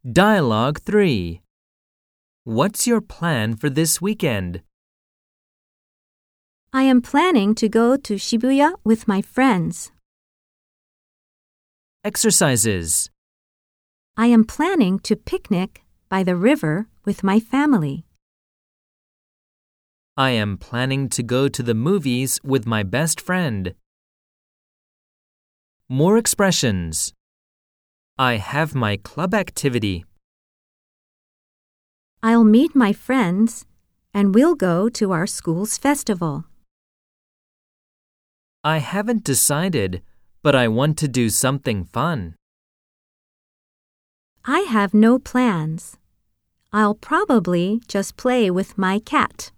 Dialogue 3 What's your plan for this weekend? I am planning to go to Shibuya with my friends. Exercises. I am planning to picnic by the river with my family. I am planning to go to the movies with my best friend. More expressions. I have my club activity. I'll meet my friends and we'll go to our school's festival. I haven't decided, but I want to do something fun. I have no plans. I'll probably just play with my cat.